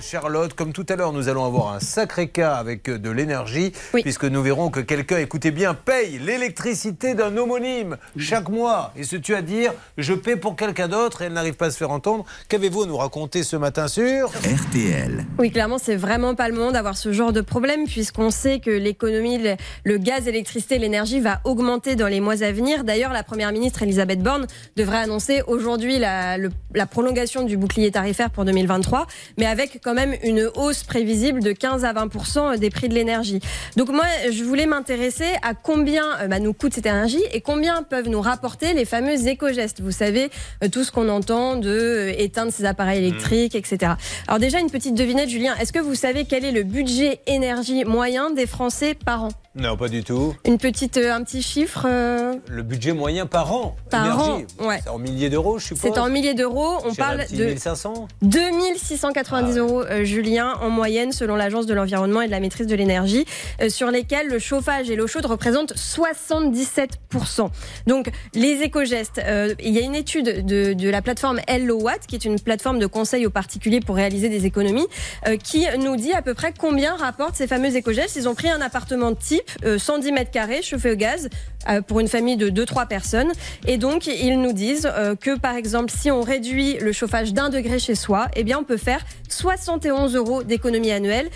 Charlotte, comme tout à l'heure, nous allons avoir un sacré cas avec de l'énergie, puisque nous verrons que quelqu'un, écoutez bien, paye l'électricité d'un homonyme chaque mois et se tue à dire je paie pour quelqu'un d'autre et elle n'arrive pas à se faire entendre. Qu'avez-vous à nous raconter ce matin sur RTL Oui, clairement, c'est vraiment pas le monde d'avoir ce genre de problème, puisqu'on sait que l'économie, le, gaz, l'électricité, l'énergie va augmenter dans les mois à venir. D'ailleurs, la première ministre Elisabeth Borne devrait annoncer aujourd'hui la, la prolongation du bouclier tarifaire pour 2023, mais avec quand même une hausse prévisible de 15 à 20 des prix de l'énergie. Donc moi, je voulais m'intéresser à combien euh, bah, nous coûte cette énergie et combien peuvent nous rapporter les fameux éco-gestes. Vous savez, euh, tout ce qu'on entend de euh, éteindre ses appareils électriques, etc. Alors déjà, une petite devinette, Julien. Est-ce que vous savez quel est le budget énergie moyen des Français par an? Non, pas du tout. Une petite, un petit chiffre. Le budget moyen par an. Par an, ouais. C'est en milliers d'euros, je suppose? C'est en milliers d'euros. On parle de 1500 2690 ah euros, Julien, en moyenne, selon l'Agence de l'environnement et de la maîtrise de l'énergie, sur lesquels le chauffage et l'eau chaude représentent 77%. Donc, les éco-gestes, euh, il y a une étude de, de la plateforme Hello Watt, qui est une plateforme de conseil aux particuliers pour réaliser des économies, euh, qui nous dit à peu près combien rapportent ces fameux éco-gestes. Ils ont pris un appartement type, 110 euh, mètres carrés, chauffé au gaz, pour une famille de 2-3 personnes. Et donc, ils nous disent que, par exemple, si on réduit le chauffage d'un degré chez soi, eh bien, on peut faire 71 euros d'économie annuelle.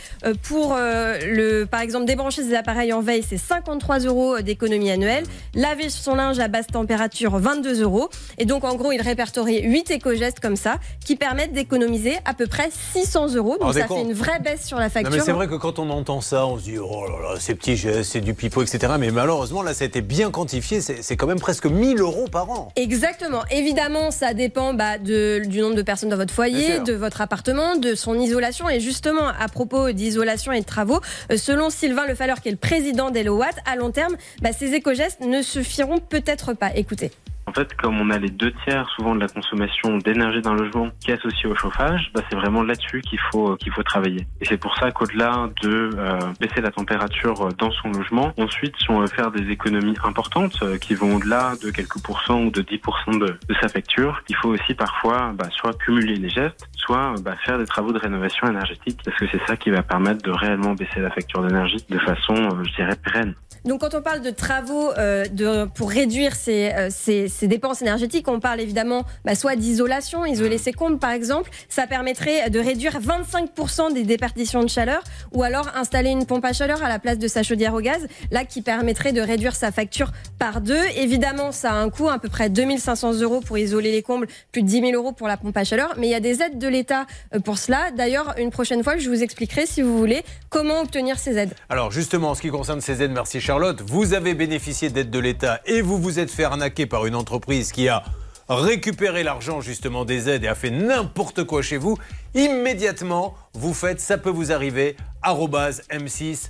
pour, le, par exemple, débrancher ses appareils en veille, c'est 53 euros d'économie annuelle. Laver son linge à basse température, 22 euros. Et donc, en gros, il répertorie 8 éco-gestes comme ça qui permettent d'économiser à peu près 600 euros. Donc, ça fait une vraie baisse sur la facture. mais c'est vrai que quand on entend ça, on se dit, oh là là, ces petits gestes, c'est du pipeau, etc. Mais malheureusement, là, ça a été bien quantifié. C'est quand même presque 1000 euros par an. Exactement. Évidemment, ça dépend bah, de, du nombre de personnes dans votre foyer, de votre appartement, de son isolation. Et justement, à propos d'isolation et de travaux, euh, selon Sylvain Lefaleur, qui est le président d'Elowatt, à long terme, bah, ces éco-gestes ne suffiront peut-être pas. Écoutez. En fait, comme on a les deux tiers souvent de la consommation d'énergie d'un logement qui est associée au chauffage, bah, c'est vraiment là-dessus qu'il faut qu'il faut travailler. Et c'est pour ça qu'au-delà de euh, baisser la température dans son logement, ensuite si on veut faire des économies importantes euh, qui vont au-delà de quelques pourcents ou de 10% de, de sa facture, il faut aussi parfois bah, soit cumuler les gestes, soit bah, faire des travaux de rénovation énergétique parce que c'est ça qui va permettre de réellement baisser la facture d'énergie de façon, euh, je dirais, pérenne. Donc quand on parle de travaux euh, de, pour réduire ces, euh, ces, ces, dépenses énergétiques, on parle évidemment bah, soit d'isolation, isoler ses combles par exemple. Ça permettrait de réduire 25% des déperditions de chaleur ou alors installer une pompe à chaleur à la place de sa chaudière au gaz, là qui permettrait de réduire sa facture par deux. Évidemment, ça a un coût à peu près 2500 euros pour isoler les combles, plus de 10 000 euros pour la pompe à chaleur. Mais il y a des aides de l'État euh, pour cela. D'ailleurs, une prochaine fois, je vous expliquerai si vous voulez comment obtenir ces aides. Alors justement, en ce qui concerne ces aides, merci Charles Charlotte, vous avez bénéficié d'aide de l'État et vous vous êtes fait arnaquer par une entreprise qui a récupéré l'argent justement des aides et a fait n'importe quoi chez vous, immédiatement, vous faites ça peut vous arriver m6.fr.